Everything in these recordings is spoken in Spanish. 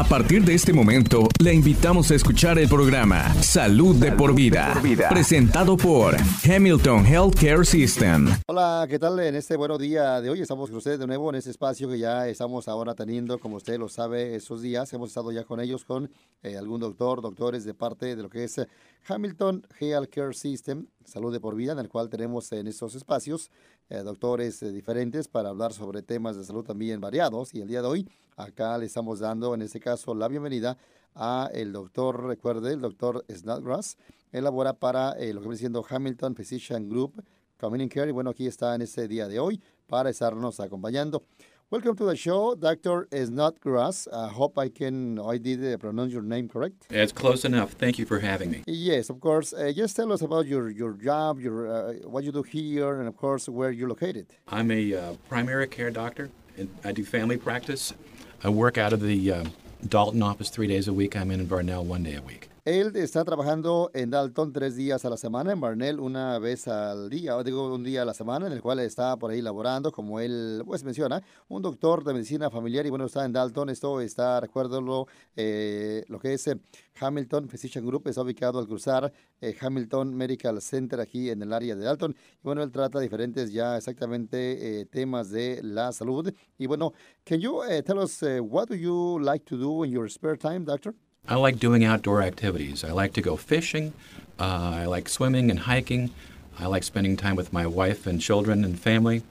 A partir de este momento, le invitamos a escuchar el programa Salud, de, por vida, presentado por Hamilton Healthcare System. Hola, ¿qué tal? En este buen día de hoy estamos con ustedes de nuevo en este espacio que ya estamos ahora teniendo, como usted lo sabe, esos días. Hemos estado ya con ellos, con eh, algún doctor, doctores de parte de lo que es eh, Hamilton Healthcare System, Salud de por vida, en el cual tenemos en estos espacios eh, doctores diferentes para hablar sobre temas de salud también variados. Y el día de hoy, acá le estamos dando, en este caso, la bienvenida a el doctor, recuerde, el doctor Snodgrass. Elabora para lo que viene siendo Hamilton Physician Group Community Care. Y bueno, aquí está en este día de hoy para estarnos acompañando. Welcome to the show, Dr. Snodgrass. I hope I can, I did uh, pronounce your name correct. It's close enough. Thank you for having me. Yes, of course. Uh, just tell us about your, your job, your uh, what you do here, and of course, where you're located. I'm a uh, primary care doctor. And I do family practice. I work out of the uh, Dalton office three days a week. I'm in Barnell one day a week. Él está trabajando en Dalton tres días a la semana, en Barnell una vez al día, digo un día a la semana, en el cual está por ahí laborando, como él pues menciona, un doctor de medicina familiar y bueno, está en Dalton, esto está, recuérdalo, eh, lo que es eh, Hamilton Physician Group, está ubicado al cruzar eh, Hamilton Medical Center aquí en el área de Dalton. Y bueno, él trata diferentes ya exactamente temas de la salud. Y bueno, can you tell us what do you like to do in your spare time, doctor? I like doing outdoor activities. I like to go fishing. Uh, I like swimming and hiking. I like spending time with my wife and children and family.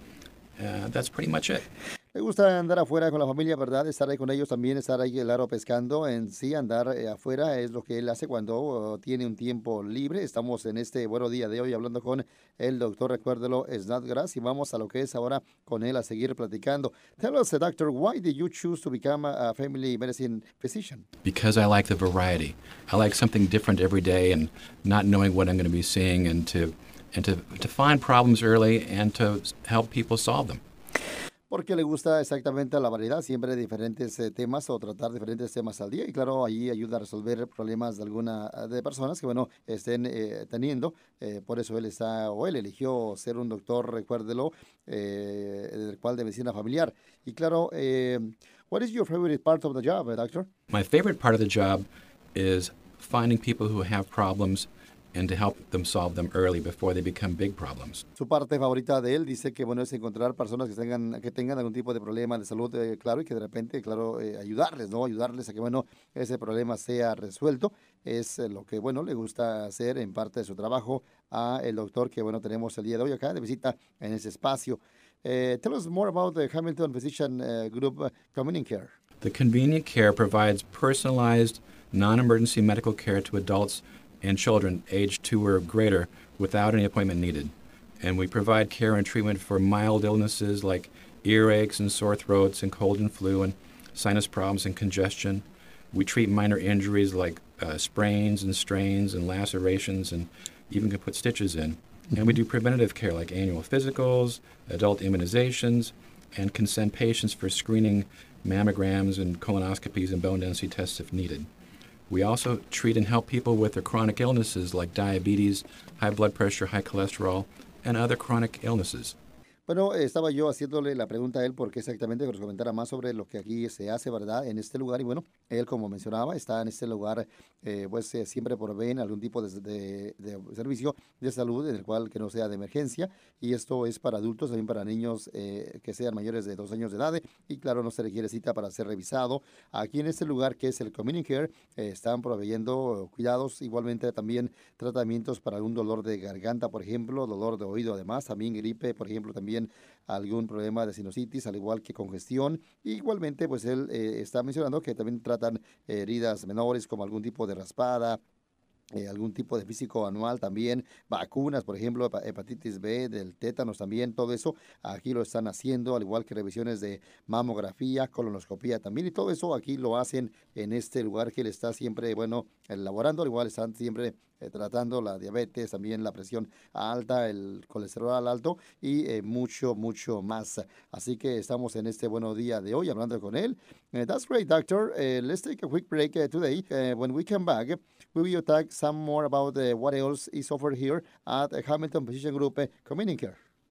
Uh, that's pretty much it. Le gusta andar afuera con la familia, ¿verdad? Estar ahí con ellos también, estar ahí el aro pescando. En sí, andar eh, afuera es lo que él hace cuando uh, tiene un tiempo libre. Estamos en este buen día de hoy hablando con el doctor, recuérdelo, Snodgrass, y vamos a lo que es ahora con él a seguir platicando. Tell us, doctor, why did you choose to become a family medicine physician? Because I like the variety. I like something different every day and not knowing what I'm going to be seeing and to, and to, to find problems early and to help people solve them porque le gusta exactamente la variedad, siempre diferentes eh, temas o tratar diferentes temas al día y claro, ahí ayuda a resolver problemas de alguna ah, de personas que bueno, estén eh, teniendo, eh, por eso él está o él eligió ser un doctor, recuérdelo, del cual de medicina familiar. Y claro, what is your favorite part of the job, doctor? My favorite part of the job is finding people who have problems and to help them solve them early before they become big problems. Su parte favorita de él dice que bueno es encontrar personas que tengan que tengan algún tipo de problema de salud, eh, claro, y que de repente, claro, eh, ayudarles, ¿no? Ayudarles a que bueno ese problema sea resuelto es eh, lo que bueno le gusta hacer en parte de su trabajo a el doctor que bueno tenemos el día de hoy acá de visita en ese espacio. Uh, tell us more about the Hamilton Physician uh, Group uh, Convenient Care. The convenient care provides personalized, non-emergency medical care to adults and children aged two or greater without any appointment needed. And we provide care and treatment for mild illnesses like earaches and sore throats and cold and flu and sinus problems and congestion. We treat minor injuries like uh, sprains and strains and lacerations and even can put stitches in. And we do preventative care like annual physicals, adult immunizations, and can send patients for screening mammograms and colonoscopies and bone density tests if needed. We also treat and help people with their chronic illnesses like diabetes, high blood pressure, high cholesterol, and other chronic illnesses. Bueno, estaba yo haciéndole la pregunta a él porque exactamente que nos comentara más sobre lo que aquí se hace, ¿verdad? En este lugar. Y bueno, él, como mencionaba, está en este lugar, eh, pues eh, siempre proveen algún tipo de, servicio de salud en el cual que no sea de emergencia. Y esto es para adultos, también para niños eh, que sean mayores de dos años de edad. Y claro, no se requiere cita para ser revisado. Aquí en este lugar, que es el Community Care, están proveyendo cuidados, igualmente también tratamientos para algún dolor de garganta, por ejemplo, dolor de oído, además, también gripe, por ejemplo, también algún problema de sinusitis, al igual que congestión. Igualmente, pues él eh, está mencionando que también tratan heridas menores como algún tipo de raspada, eh, algún tipo de físico anual también, vacunas, por ejemplo, hepatitis B, del tétanos también, todo eso aquí lo están haciendo, al igual que revisiones de mamografía, colonoscopía también, y todo eso aquí lo hacen en este lugar que él está siempre, bueno, elaborando, al igual están siempre eh, tratando la diabetes, también la presión alta, el colesterol alto y eh, mucho, mucho más. Así que estamos en este buen día de hoy hablando con él. Uh, that's great, doctor. Let's take a quick break today. when we come back, we will talk some more about what else is offered here at Hamilton Physician Group Community Care.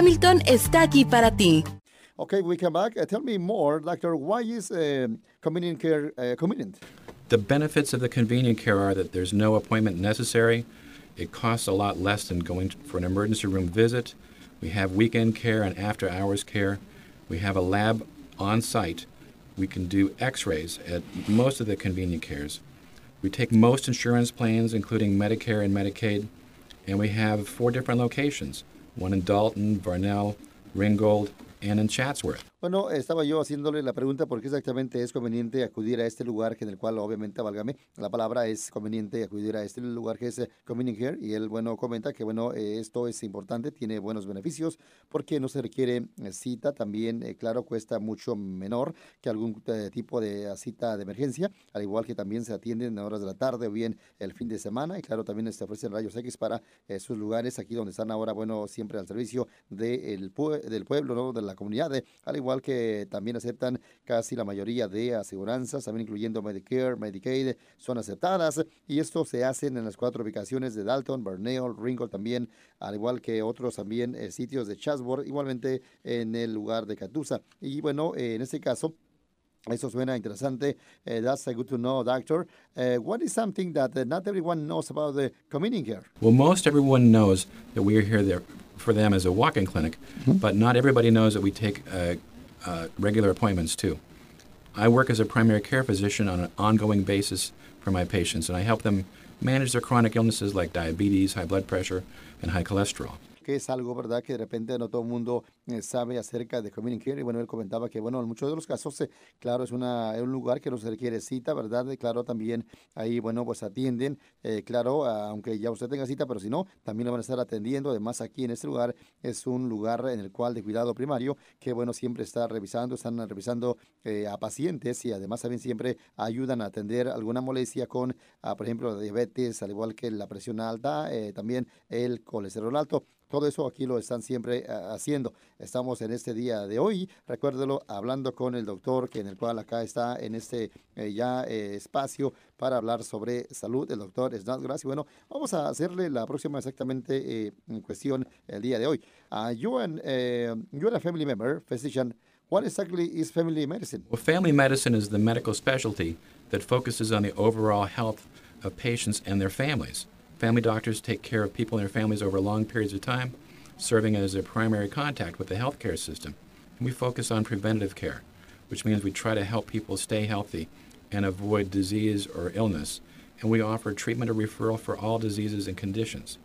está aquí para ti. Okay, we come back. Uh, tell me more, doctor. Why is uh, convenient care uh, convenient? The benefits of the convenient care are that there's no appointment necessary. It costs a lot less than going for an emergency room visit. We have weekend care and after hours care. We have a lab on site. We can do x rays at most of the convenient cares. We take most insurance plans, including Medicare and Medicaid, and we have four different locations one in Dalton, Varnell, Ringgold, and in Chatsworth. Bueno, estaba yo haciéndole la pregunta por qué exactamente es conveniente acudir a este lugar, que en el cual obviamente, válgame, la palabra es conveniente acudir a este lugar que es eh, Convenient Care, y él, bueno, comenta que, bueno, eh, esto es importante, tiene buenos beneficios, porque no se requiere eh, cita, también, claro, cuesta mucho menor que algún tipo de cita de emergencia, al igual que también se atienden en horas de la tarde o bien el fin de semana, y claro, también se ofrecen rayos X para sus lugares, aquí donde están ahora, bueno, siempre al servicio del pueblo, ¿no?, de la comunidad, al igual que también aceptan casi la mayoría de aseguranzas, también incluyendo Medicare, Medicaid, son aceptadas y esto se hace en las cuatro ubicaciones de Dalton, Burnell, Ringgold también, al igual que otros también eh, sitios de Chatsworth, igualmente en el lugar de Catusa. Y bueno, eh, en este caso, eso suena interesante. Uh, that's uh, good to know, doctor. Uh, what is something that uh, not everyone knows about the community care? Well, most everyone knows that we are here there for them as a walk-in clinic, mm-hmm. but not everybody knows that we take uh, regular appointments too. I work as a primary care physician on an ongoing basis for my patients, and I help them manage their chronic illnesses like diabetes, high blood pressure, and high cholesterol. Es algo, ¿verdad?, que de repente no todo el mundo eh, sabe acerca de Community Care. Y bueno, él comentaba que, bueno, en muchos de los casos, eh, claro, es, una, es un lugar que no se requiere cita, ¿verdad? Y claro, también ahí, bueno, pues atienden, eh, claro, aunque ya usted tenga cita, pero si no, también lo van a estar atendiendo. Además, aquí en este lugar es un lugar en el cual de cuidado primario, que, bueno, siempre está revisando, están revisando a pacientes y además también siempre ayudan a atender alguna molestia con, ah, por ejemplo, la diabetes, al igual que la presión alta, también el colesterol alto. Todo eso aquí lo están siempre eh, haciendo. Estamos en este día de hoy, recuérdelo, hablando con el doctor, que en el cual acá está en este eh, ya eh, espacio para hablar sobre salud, el doctor Snodgrass. Y bueno, vamos a hacerle la próxima exactamente en cuestión el día de hoy. Uh, you and, you're a family member, physician. What exactly is family medicine? Well, family medicine is the medical specialty that focuses on the overall health of patients and their families. Family doctors take care of people and their families over long periods of time, serving as their primary contact with the healthcare system. And we focus on preventative care, which means we try to help people stay healthy and avoid disease or illness. And we offer treatment or referral for all diseases and conditions.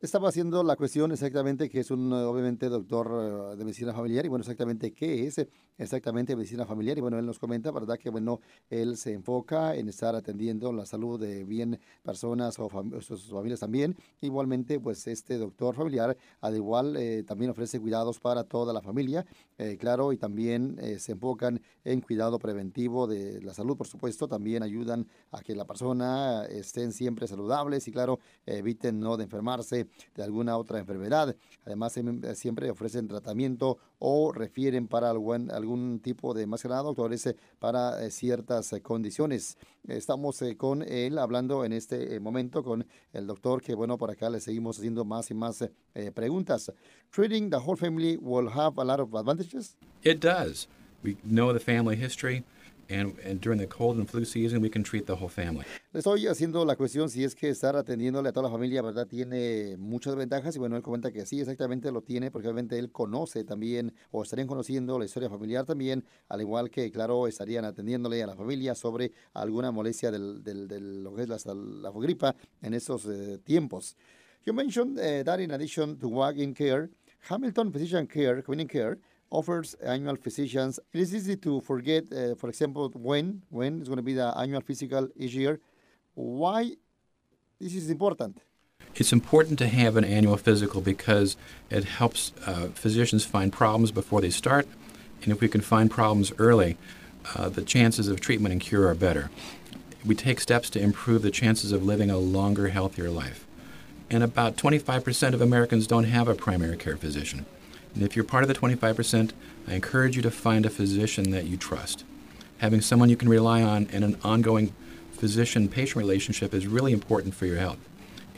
Estaba haciendo la cuestión exactamente que es un, obviamente, doctor eh, de medicina familiar y bueno, exactamente qué es exactamente medicina familiar y bueno, él nos comenta, ¿verdad? Que bueno, él se enfoca en estar atendiendo la salud de bien personas o sus familias también. Igualmente, pues este doctor familiar, al igual, eh, también ofrece cuidados para toda la familia, eh, claro, y también se enfocan en cuidado preventivo de la salud, por supuesto, también ayudan a que la persona estén siempre saludables y claro, eviten no de enfermarse de alguna otra enfermedad. Además, eh, siempre ofrecen tratamiento o refieren para algún, algún tipo de, más que nada, doctores, eh, para eh, ciertas condiciones. Estamos con él hablando en este momento con el doctor, que bueno, por acá le seguimos haciendo más y más preguntas. Treating the whole family will have a lot of advantages? It does. We know the family history. And, and, during the cold and flu season, we can treat the whole family. Le estoy haciendo la cuestión si es que estar atendiéndole a toda la familia, ¿verdad? Tiene muchas ventajas y bueno, él comenta que sí, exactamente lo tiene porque obviamente él conoce también o estarían conociendo la historia familiar también, al igual que, claro, estarían atendiéndole a la familia sobre alguna molestia del, del, del lo que es la, la gripa en esos eh, tiempos. You mentioned uh, that in addition to walk-in care, Hamilton Physician Care, Community Care, offers annual physicians. It is easy to forget, uh, for example, when when is going to be the annual physical each year. Why this is important? It's important to have an annual physical because it helps uh, physicians find problems before they start, and if we can find problems early, uh, the chances of treatment and cure are better. We take steps to improve the chances of living a longer, healthier life. And about 25% of Americans don't have a primary care physician. And if you're part of the 25%, I encourage you to find a physician that you trust. Having someone you can rely on and an ongoing physician patient relationship is really important for your health.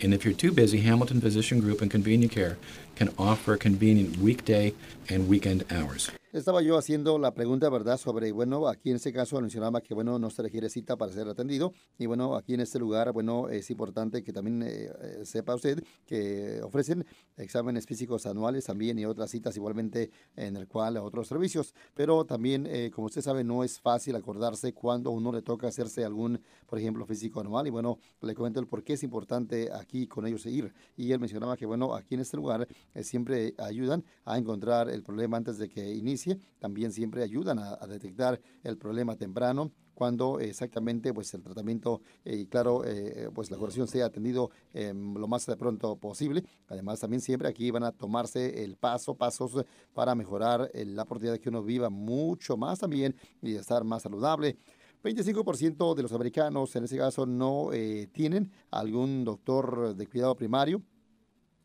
And if you're too busy, Hamilton Physician Group and Convenient Care can offer convenient weekday and weekend hours. Estaba yo haciendo la pregunta, ¿verdad? Sobre, bueno, aquí en este caso mencionaba que, bueno, no se requiere cita para ser atendido. Y bueno, aquí en este lugar, bueno, es importante que también eh, eh, sepa usted que ofrecen exámenes físicos anuales también y otras citas igualmente en el cual otros servicios. Pero también, eh, como usted sabe, no es fácil acordarse cuando uno le toca hacerse algún, por ejemplo, físico anual. Y bueno, le comento el por qué es importante aquí con ellos ir. Y él mencionaba que, bueno, aquí en este lugar siempre ayudan a encontrar el problema antes de que inicie también siempre ayudan a, detectar el problema temprano cuando exactamente pues el tratamiento eh, y claro eh, pues la curación sea atendido em, lo más de pronto posible. Además también siempre aquí van a tomarse el paso pasos para mejorar eh, la oportunidad de que uno viva mucho más también y estar más saludable. 25% de los americanos en ese caso no tienen algún doctor de cuidado primario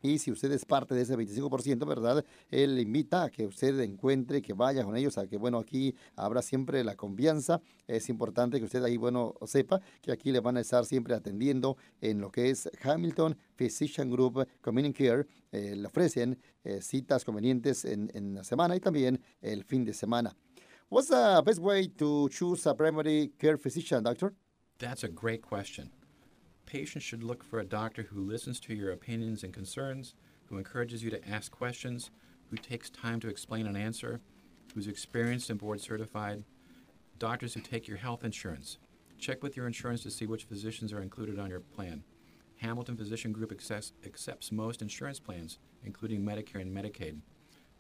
y si usted es parte de ese 25%, ¿verdad? Él invita a que usted encuentre, que vaya con ellos, a que, bueno, aquí habrá siempre la confianza. Es importante que usted ahí, bueno, sepa que aquí le van a estar siempre atendiendo en lo que es Hamilton Physician Group Community Care. Eh, le ofrecen eh, citas convenientes en, en la semana y también el fin de semana. What's the best way to choose a primary care physician, doctor? That's a great question. Patients should look for a doctor who listens to your opinions and concerns, who encourages you to ask questions, who takes time to explain and answer, who's experienced and board certified, doctors who take your health insurance. Check with your insurance to see which physicians are included on your plan. Hamilton Physician Group accepts, accepts most insurance plans, including Medicare and Medicaid.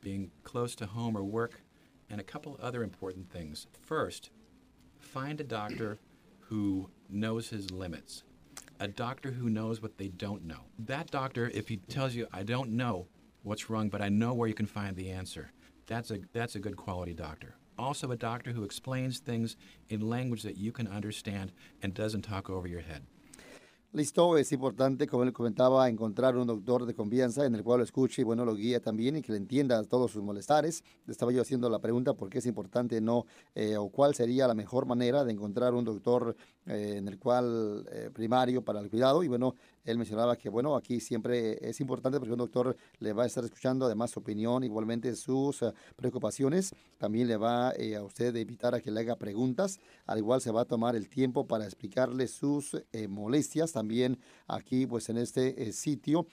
Being close to home or work, and a couple other important things. First, find a doctor who knows his limits a doctor who knows what they don't know. That doctor, if he tells you, I don't know what's wrong, but I know where you can find the answer, that's a, that's a good quality doctor. Also, a doctor who explains things in language that you can understand and doesn't talk over your head. Listo, es importante, como él comentaba, encontrar un doctor de confianza en el cual lo escuche y bueno, lo guíe también y que le entienda todos sus molestares. Estaba yo haciendo la pregunta por qué es importante no, eh, o cuál sería la mejor manera de encontrar un doctor eh, en el cual eh, primario para el cuidado y bueno, él mencionaba que, bueno, aquí siempre es importante porque un doctor le va a estar escuchando además su opinión, igualmente sus eh, preocupaciones. También le va a usted evitar a que le haga preguntas. Al igual se va a tomar el tiempo para explicarle sus molestias. También aquí, pues en este sitio,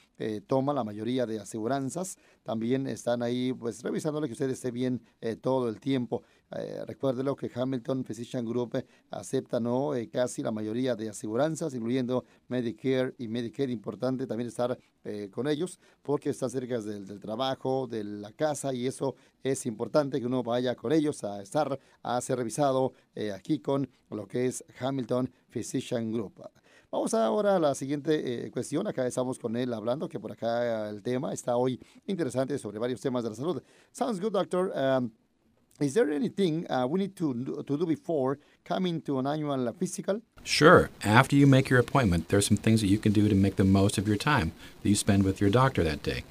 toma la mayoría de aseguranzas. También están ahí, pues revisándole que usted esté bien todo el tiempo. Recuérdelo que Hamilton Physician Group acepta ¿no? Eh, casi la mayoría de aseguranzas, incluyendo Medicare y Medicaid. Importante también estar eh, con ellos porque está cerca del, trabajo, de la casa y eso es importante que uno vaya con ellos a estar, a ser revisado aquí con lo que es Hamilton Physician Group. Vamos ahora a la siguiente cuestión. Acá estamos con él hablando, que por acá el tema está hoy interesante sobre varios temas de la salud. Sounds good, doctor. Um, Is there anything uh, we need to, to do before coming to an annual physical? Sure. After you make your appointment, there are some things that you can do to make the most of your time that you spend with your doctor that day.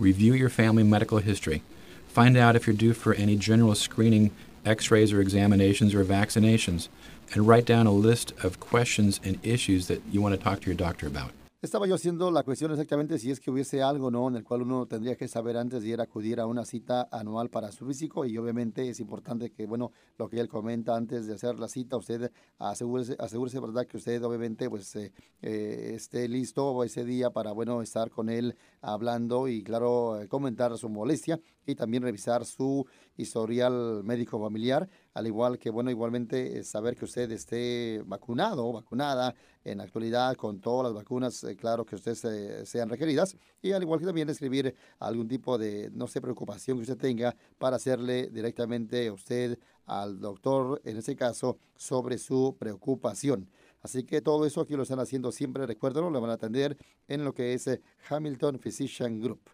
Review your family medical history. Find out if you're due for any general screening, x rays or examinations or vaccinations. And write down a list of questions and issues that you want to talk to your doctor about. Estaba yo haciendo la cuestión exactamente si es que hubiese algo ¿no? en el cual uno tendría que saber antes de ir a acudir a una cita anual para su físico y obviamente es importante que, bueno, lo que él comenta antes de hacer la cita, usted asegúrese, asegúrese ¿verdad? Que usted obviamente pues eh, eh, esté listo ese día para, bueno, estar con él hablando y, claro, eh, comentar su molestia y también revisar su historial médico familiar, al igual que, bueno, igualmente saber que usted esté vacunado vacunada en actualidad con todas las vacunas, eh, claro, que ustedes sean requeridas, y al igual que también escribir algún tipo de, no sé, preocupación que usted tenga para hacerle directamente a usted al doctor, en ese caso, sobre su preocupación. Así que todo eso aquí lo están haciendo siempre, recuérdenlo, lo van a atender en lo que es eh, Hamilton Physician Group.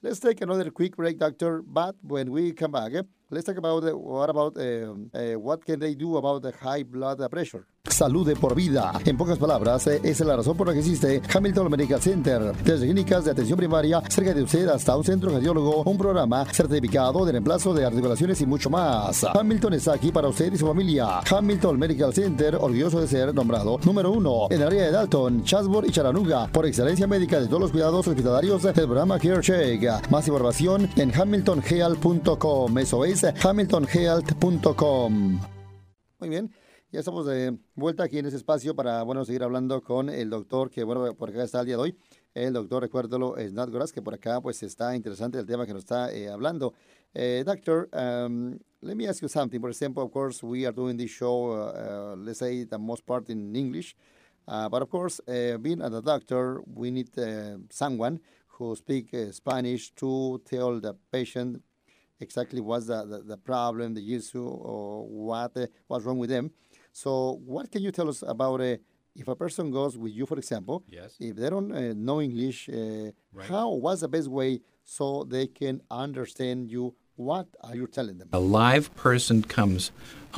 Let's take another quick break, doctor. But when we come back, eh, let's talk about what about uh, what can they do about the high blood pressure. Salud de por vida. En pocas palabras, eh, esa es la razón por la que existe Hamilton Medical Center. Desde clínicas de atención primaria cerca de usted hasta un centro cardiólogo, un programa certificado de reemplazo de articulaciones y mucho más. Hamilton está aquí para usted y su familia. Hamilton Medical Center, orgulloso de ser nombrado número uno en el área de Dalton, Chatsworth y Chattanooga por excelencia médica de todos los cuidados hospitalarios del programa Care Check. Más información en hamiltonhealth.com. Eso es hamiltonhealth.com. Muy bien. Ya estamos de vuelta aquí en ese espacio para, bueno, seguir hablando con el doctor que, bueno, por acá está el día de hoy. El doctor, recuérdalo, es Nat Goras, que por acá, pues, está interesante el tema que nos está eh, hablando. Uh, doctor, um, let me ask you something. For example, of course, we are doing this show, uh, uh, let's say, the most part in English. Uh, but of course, uh, being a doctor, we need uh, someone who speak Spanish to tell the patient exactly what's the, the, the problem, the issue, or what what's wrong with them. So, what can you tell us about uh, if a person goes with you, for example? Yes. If they don't uh, know English, uh, Right. how what's the best way so they can understand you? What are you telling them? A live person comes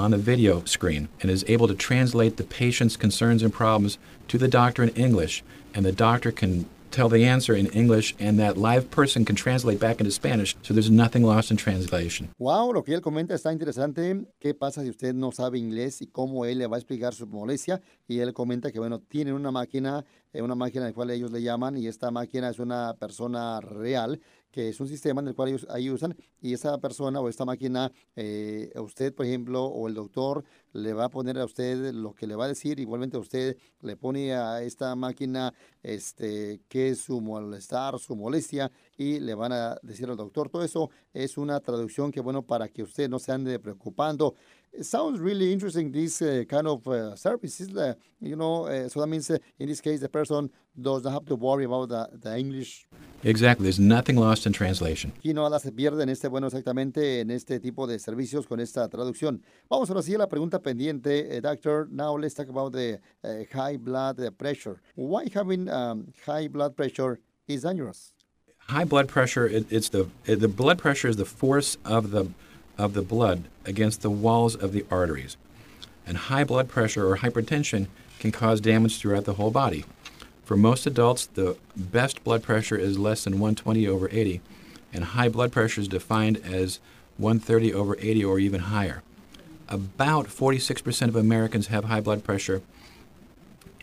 on a video screen and is able to translate the patient's concerns and problems to the doctor in English, and the doctor can tell the answer in English, and that live person can translate back into Spanish, so there's nothing lost in translation. Wow, lo que él comenta está interesante. ¿Qué pasa si usted no sabe inglés y cómo él le va a explicar su molestia? Y él comenta que, bueno, tienen una máquina, eh, una máquina en la cual ellos le llaman, y esta máquina es una persona real, que es un sistema en el cual ellos ahí usan, y esa persona o esta máquina, eh, a usted, por ejemplo, o el doctor, le va a poner a usted lo que le va a decir, igualmente a usted le pone a esta máquina este, qué es su molestar, su molestia, y le van a decir al doctor. Todo eso es una traducción que, bueno, para que usted no se ande preocupando. It sounds really interesting, this uh, kind of uh, services, uh, you know, uh, so that means uh, in this case the person does not have to worry about the, the English. Exactly, there's nothing lost in translation. Y no nada se pierde en este, bueno, exactamente en este tipo de servicios con esta traducción. Vamos ahora sí a la pregunta pendiente, eh, doctor. Now let's talk about the uh, high blood pressure. Why having um, high blood pressure is dangerous? high blood pressure it, it's the the blood pressure is the force of the of the blood against the walls of the arteries. And high blood pressure or hypertension can cause damage throughout the whole body. For most adults the best blood pressure is less than 120 over 80 and high blood pressure is defined as 130 over 80 or even higher. About 46% of americans have high blood pressure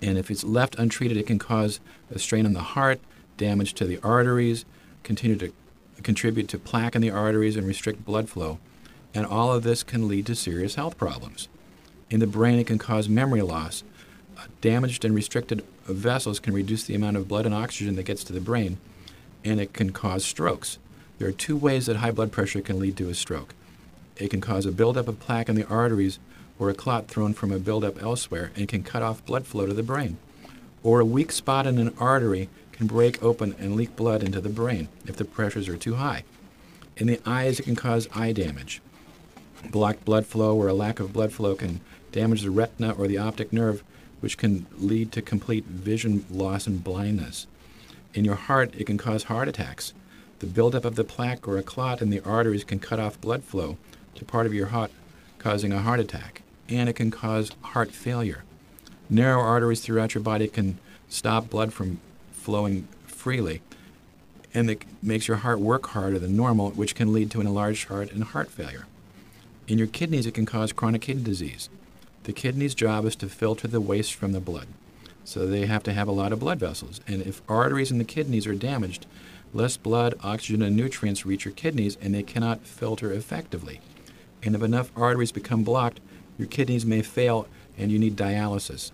and if it's left untreated, it can cause a strain on the heart, damage to the arteries, continue to contribute to plaque in the arteries and restrict blood flow. And all of this can lead to serious health problems. In the brain, it can cause memory loss. Uh, damaged and restricted vessels can reduce the amount of blood and oxygen that gets to the brain, and it can cause strokes. There are two ways that high blood pressure can lead to a stroke. It can cause a buildup of plaque in the arteries or a clot thrown from a buildup elsewhere and can cut off blood flow to the brain. Or a weak spot in an artery can break open and leak blood into the brain if the pressures are too high. In the eyes, it can cause eye damage. Blocked blood flow or a lack of blood flow can damage the retina or the optic nerve, which can lead to complete vision loss and blindness. In your heart, it can cause heart attacks. The buildup of the plaque or a clot in the arteries can cut off blood flow to part of your heart, causing a heart attack. And it can cause heart failure. Narrow arteries throughout your body can stop blood from flowing freely, and it makes your heart work harder than normal, which can lead to an enlarged heart and heart failure. In your kidneys, it can cause chronic kidney disease. The kidney's job is to filter the waste from the blood. So they have to have a lot of blood vessels. And if arteries in the kidneys are damaged, less blood, oxygen, and nutrients reach your kidneys and they cannot filter effectively. And if enough arteries become blocked, your kidneys may fail and you need dialysis.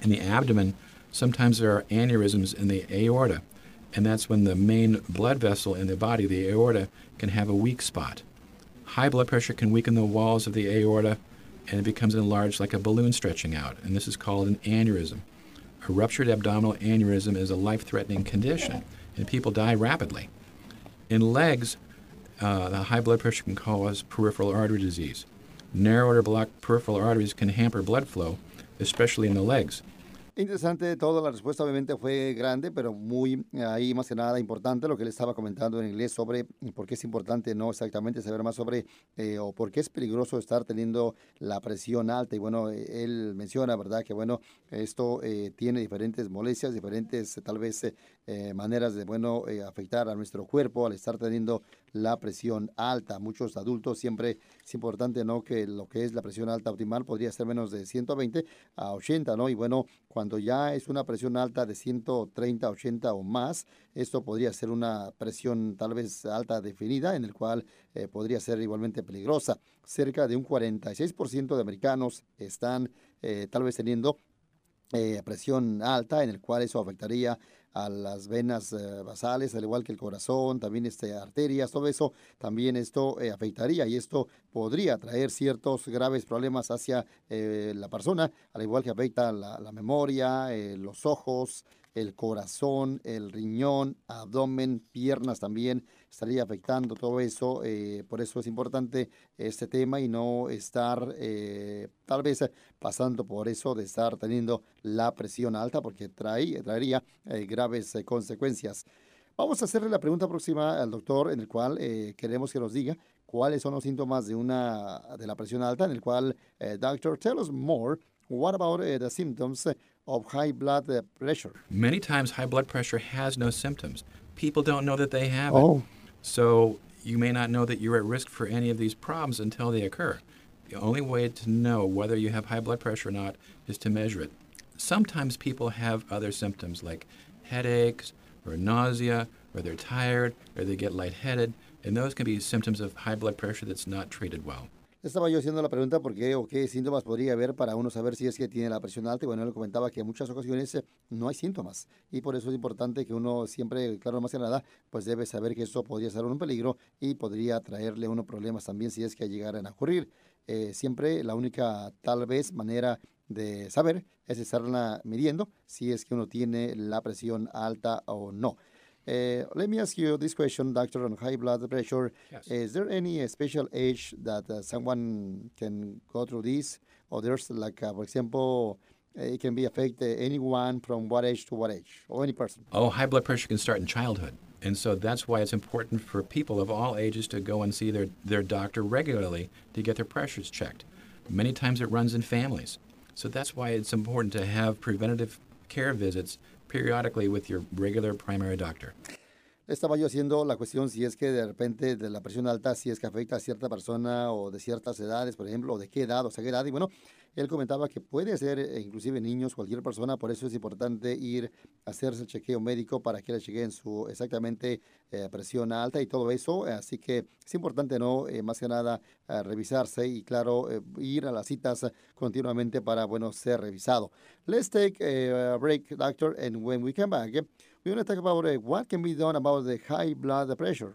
In the abdomen, sometimes there are aneurysms in the aorta, and that's when the main blood vessel in the body, the aorta, can have a weak spot. High blood pressure can weaken the walls of the aorta and it becomes enlarged like a balloon stretching out, and this is called an aneurysm. A ruptured abdominal aneurysm is a life threatening condition, and people die rapidly. In legs, uh, the high blood pressure can cause peripheral artery disease. Narrowed or blocked peripheral arteries can hamper blood flow especially in the legs. Interesante toda la respuesta obviamente fue grande, pero muy ahí más que nada importante lo que él estaba comentando en inglés sobre por qué es importante no exactamente saber más sobre eh, o por qué es peligroso estar teniendo la presión alta. Y bueno él menciona verdad que bueno esto eh, tiene diferentes molestias, diferentes tal vez eh, maneras de bueno afectar a nuestro cuerpo al estar teniendo la presión alta. Muchos adultos siempre es importante no que lo que es la presión alta optimal podría ser menos de 120 a 80, ¿no? Y bueno, cuando ya es una presión alta de 130, 80 o más, esto podría ser una presión tal vez alta definida, en el cual eh, podría ser igualmente peligrosa. Cerca de un 46% de americanos están eh, tal vez teniendo eh, presión alta, en el cual eso afectaría a las venas basales, al igual que el corazón, también este, arterias, todo eso, también esto afectaría y esto podría traer ciertos graves problemas hacia la persona, al igual que afecta la, la memoria, los ojos, el corazón, el riñón, abdomen, piernas también estaría afectando todo eso. Eh, por eso es importante este tema y no estar eh, tal vez pasando por eso de estar teniendo la presión alta porque trae, traería eh, graves consecuencias. Vamos a hacerle la pregunta próxima al doctor en el cual queremos que nos diga cuáles son los síntomas de una de la presión alta en el cual doctor tell us more what about the symptoms of high blood uh, pressure. Many times, high blood pressure has no symptoms. People don't know that they have oh. it. So you may not know that you're at risk for any of these problems until they occur. The only way to know whether you have high blood pressure or not is to measure it. Sometimes people have other symptoms like headaches or nausea, or they're tired, or they get lightheaded, and those can be symptoms of high blood pressure that's not treated well. Estaba yo haciendo la pregunta por qué o qué síntomas podría haber para uno saber si es que tiene la presión alta. Y bueno, él comentaba que en muchas ocasiones eh, no hay síntomas. Y por eso es importante que uno siempre, claro, más que nada, pues debe saber que eso podría ser un peligro y podría traerle unos problemas también si es que llegaran a ocurrir. Eh, siempre la única, tal vez, manera de saber es estarla midiendo si es que uno tiene la presión alta o no. Uh, let me ask you this question, doctor, on high blood pressure. Yes. Is there any special age that uh, someone can go through this? Or there's like, uh, for example, it can be affect anyone from what age to what age, or any person? Oh, high blood pressure can start in childhood. And so that's why it's important for people of all ages to go and see their, their doctor regularly to get their pressures checked. Many times it runs in families. So that's why it's important to have preventative care visits periodically with your regular primary doctor. Estaba yo haciendo la cuestión si es que de repente de la presión alta, si es que afecta a cierta persona o de ciertas edades, por ejemplo, o de qué edad o sea qué edad. Y bueno, él comentaba que puede ser eh, inclusive niños, cualquier persona, por eso es importante ir a hacerse el chequeo médico para que le chequeen su exactamente eh, presión alta y todo eso. Así que es importante, ¿no? Eh, más que nada, revisarse y, claro, ir a las citas continuamente para, bueno, ser revisado. Let's take a break, doctor, and when we come back, we're going to talk about what can be done about the high blood pressure.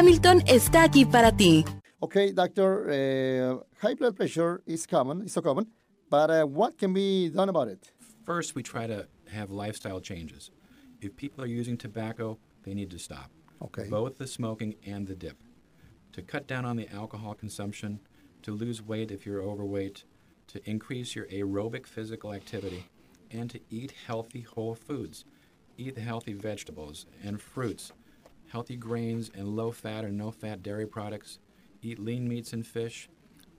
está aquí para ti. Okay, doctor, uh, high blood pressure is common, it's so common, but uh, what can be done about it? First, we try to have lifestyle changes. If people are using tobacco, they need to stop. Okay. Both the smoking and the dip. To cut down on the alcohol consumption, to lose weight if you're overweight, to increase your aerobic physical activity, and to eat healthy whole foods. Eat healthy vegetables and fruits healthy grains and low fat or no fat dairy products, eat lean meats and fish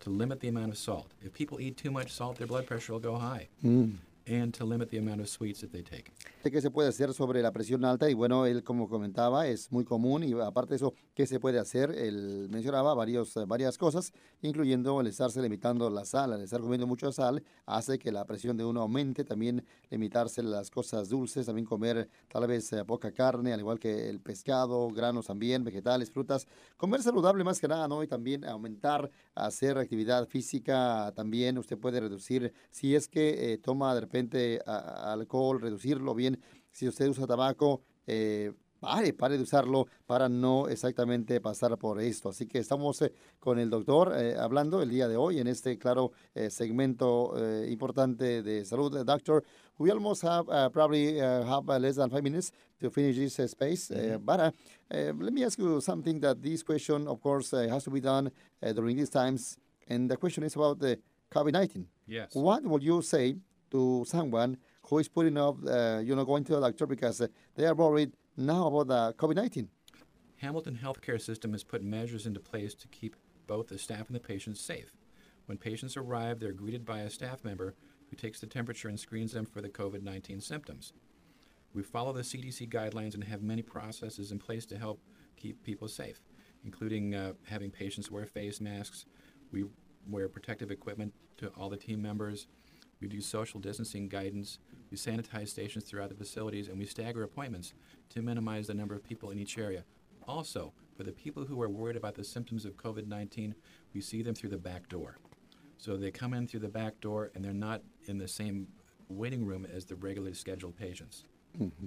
to limit the amount of salt. If people eat too much salt, their blood pressure will go high. Mm. and to limit the amount of sweets that they take. ¿Qué se puede hacer sobre la presión alta? Y bueno, él como comentaba, es muy común y aparte de eso, ¿qué se puede hacer? Él mencionaba varios, eh, varias cosas, incluyendo el estarse limitando la sal, el estar comiendo mucha sal, hace que la presión de uno aumente, también limitarse las cosas dulces, también comer tal vez eh, poca carne, al igual que el pescado, granos también, vegetales, frutas, comer saludable más que nada, ¿no? Y también aumentar, hacer actividad física, también usted puede reducir, si es que eh, toma de repente alcohol, reducirlo bien si usted usa tabaco, eh, pare, pare de usarlo para no exactamente pasar por esto. Así que estamos eh, con el doctor eh, hablando el día de hoy en este, claro, eh, segmento eh, importante de salud. Uh, doctor, we almost have uh, probably uh, have less than five minutes to finish this space. Mm-hmm. but let me ask you something that this question, of course, has to be done during these times. And the question is about the COVID-19. Yes. What would you say to someone who is putting uh, you know, going to the doctor because uh, they are worried now about the COVID-19. Hamilton Healthcare System has put measures into place to keep both the staff and the patients safe. When patients arrive, they're greeted by a staff member who takes the temperature and screens them for the COVID 19 symptoms. We follow the CDC guidelines and have many processes in place to help keep people safe, including uh, having patients wear face masks. We wear protective equipment to all the team members. We do social distancing guidance. We sanitize stations throughout the facilities, and we stagger appointments to minimize the number of people in each area. Also, for the people who are worried about the symptoms of COVID 19, we see them through the back door. So they come in through the back door and they're not in the same waiting room as the regularly scheduled patients. Mm-hmm.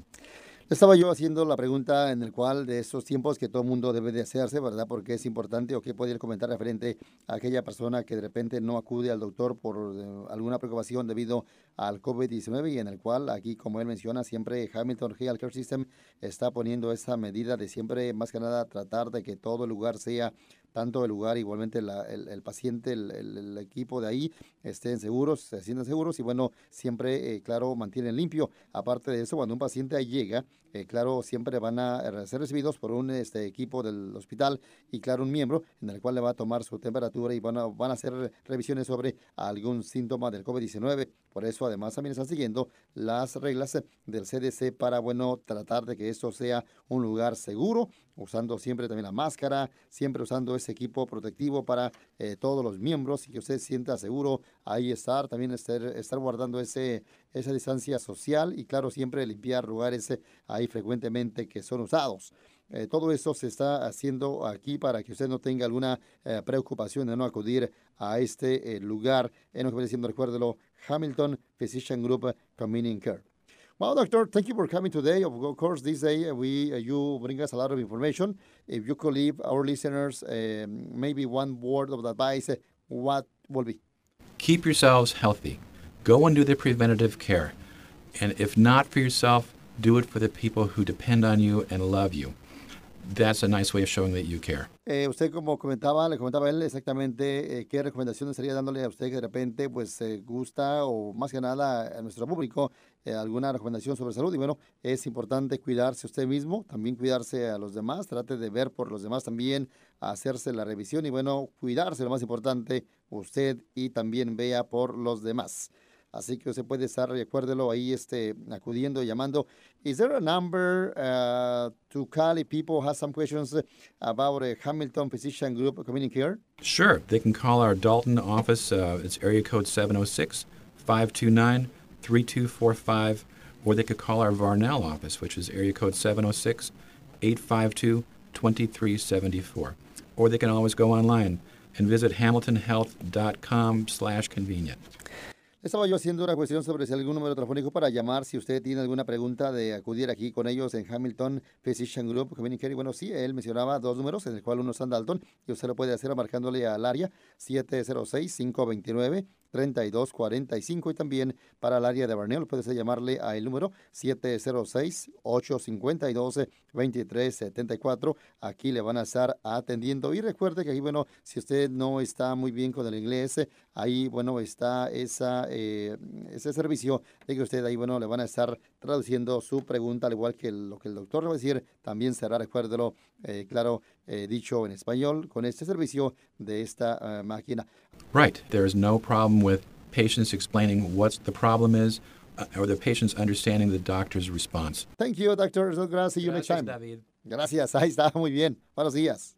Estaba yo haciendo la pregunta en el cual de esos tiempos que todo el mundo debe de hacerse, ¿verdad? Porque es importante o qué podría comentar referente a aquella persona que de repente no acude al doctor por eh, alguna preocupación debido al COVID-19 y en el cual aquí, como él menciona, siempre Hamilton Health Care System está poniendo esa medida de siempre, más que nada, tratar de que todo el lugar sea tanto el lugar, igualmente la, el, el, paciente, el, el, equipo de ahí estén seguros, se sientan seguros y bueno, siempre, eh, claro, mantienen limpio. Aparte de eso, cuando un paciente llega, eh, claro, siempre van a ser recibidos por un este, equipo del hospital y claro, un miembro en el cual le va a tomar su temperatura y van a, van a hacer revisiones sobre algún síntoma del COVID-19. Por eso, además, también están siguiendo las reglas del CDC para, bueno, tratar de que esto sea un lugar seguro, usando siempre también la máscara, siempre usando ese equipo protectivo para eh, todos los miembros y que usted sienta seguro ahí estar, también estar, guardando ese, esa distancia social y claro, siempre limpiar lugares ahí frecuentemente que son usados. Eh, todo eso se está haciendo aquí para que usted no tenga alguna eh, preocupación de no acudir a este eh, lugar en lo que viene siendo, recuérdelo, Hamilton Physician Group Community Care. Well, doctor, thank you for coming today. Of course, this day we uh, you bring us a lot of information. If you could leave our listeners um, maybe one word of advice, what will be? Keep yourselves healthy. Go and do the preventative care. And if not for yourself, do it for the people who depend on you and love you. That's a nice way of showing that you care. Eh, usted como comentaba, le comentaba él exactamente eh, qué recomendaciones estaría dándole a usted que de repente pues eh, gusta o más que nada a nuestro público eh, alguna recomendación sobre salud y bueno, es importante cuidarse usted mismo, también cuidarse a los demás, trate de ver por los demás también, hacerse la revisión y bueno, cuidarse lo más importante usted y también vea por los demás. Así que usted puede estar, recuérdelo ahí, este, acudiendo, llamando. Is there a number uh, to call if people have some questions about a Hamilton Physician Group Community Care? Sure. They can call our Dalton office. Uh, it's area code 706 529 3245. Or they could call our Varnell office, which is area code 706 852 2374. Or they can always go online and visit hamiltonhealth.com slash convenient. Estaba yo haciendo una cuestión sobre si algún número telefónico para llamar, si usted tiene alguna pregunta de acudir aquí con ellos en Hamilton Physician Group Community. Bueno, sí, él mencionaba dos números, en el cual uno en Dalton, y usted lo puede hacer marcándole al área 706-529. 3245 y también para el área de Barnell puede llamarle al número 706-852-2374. Aquí le van a estar atendiendo y recuerde que aquí, bueno, si usted no está muy bien con el inglés, ahí, bueno, está esa, eh, ese servicio de que usted ahí, bueno, le van a estar traduciendo su pregunta, al igual que lo que el doctor le va a decir, también será, recuérdelo, eh, claro, eh, dicho en español, con este servicio de esta uh, máquina. Right. There is no problem with patients explaining what the problem is, uh, or the patient's understanding the doctor's response. Thank you, you next time. Gracias, ahí está, muy bien. Buenos días.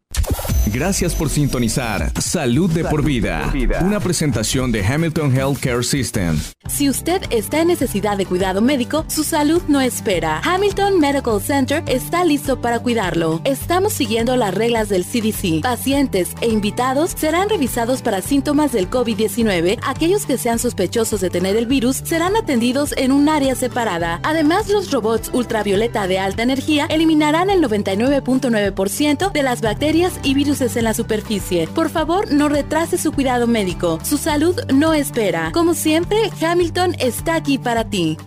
Gracias por sintonizar Salud de por vida, una presentación de Hamilton Healthcare System. Si usted está en necesidad de cuidado médico, su salud no espera. Hamilton Medical Center está listo para cuidarlo. Estamos siguiendo las reglas del CDC. Pacientes e invitados serán revisados para síntomas del COVID-19. Aquellos que sean sospechosos de tener el virus serán atendidos en un área separada. Además, los robots ultravioleta de alta energía eliminarán el 99.9% de las bacterias y virus en la superficie. Por favor, no retrase su cuidado médico. Su salud no espera. Como siempre, Hamilton está aquí para ti.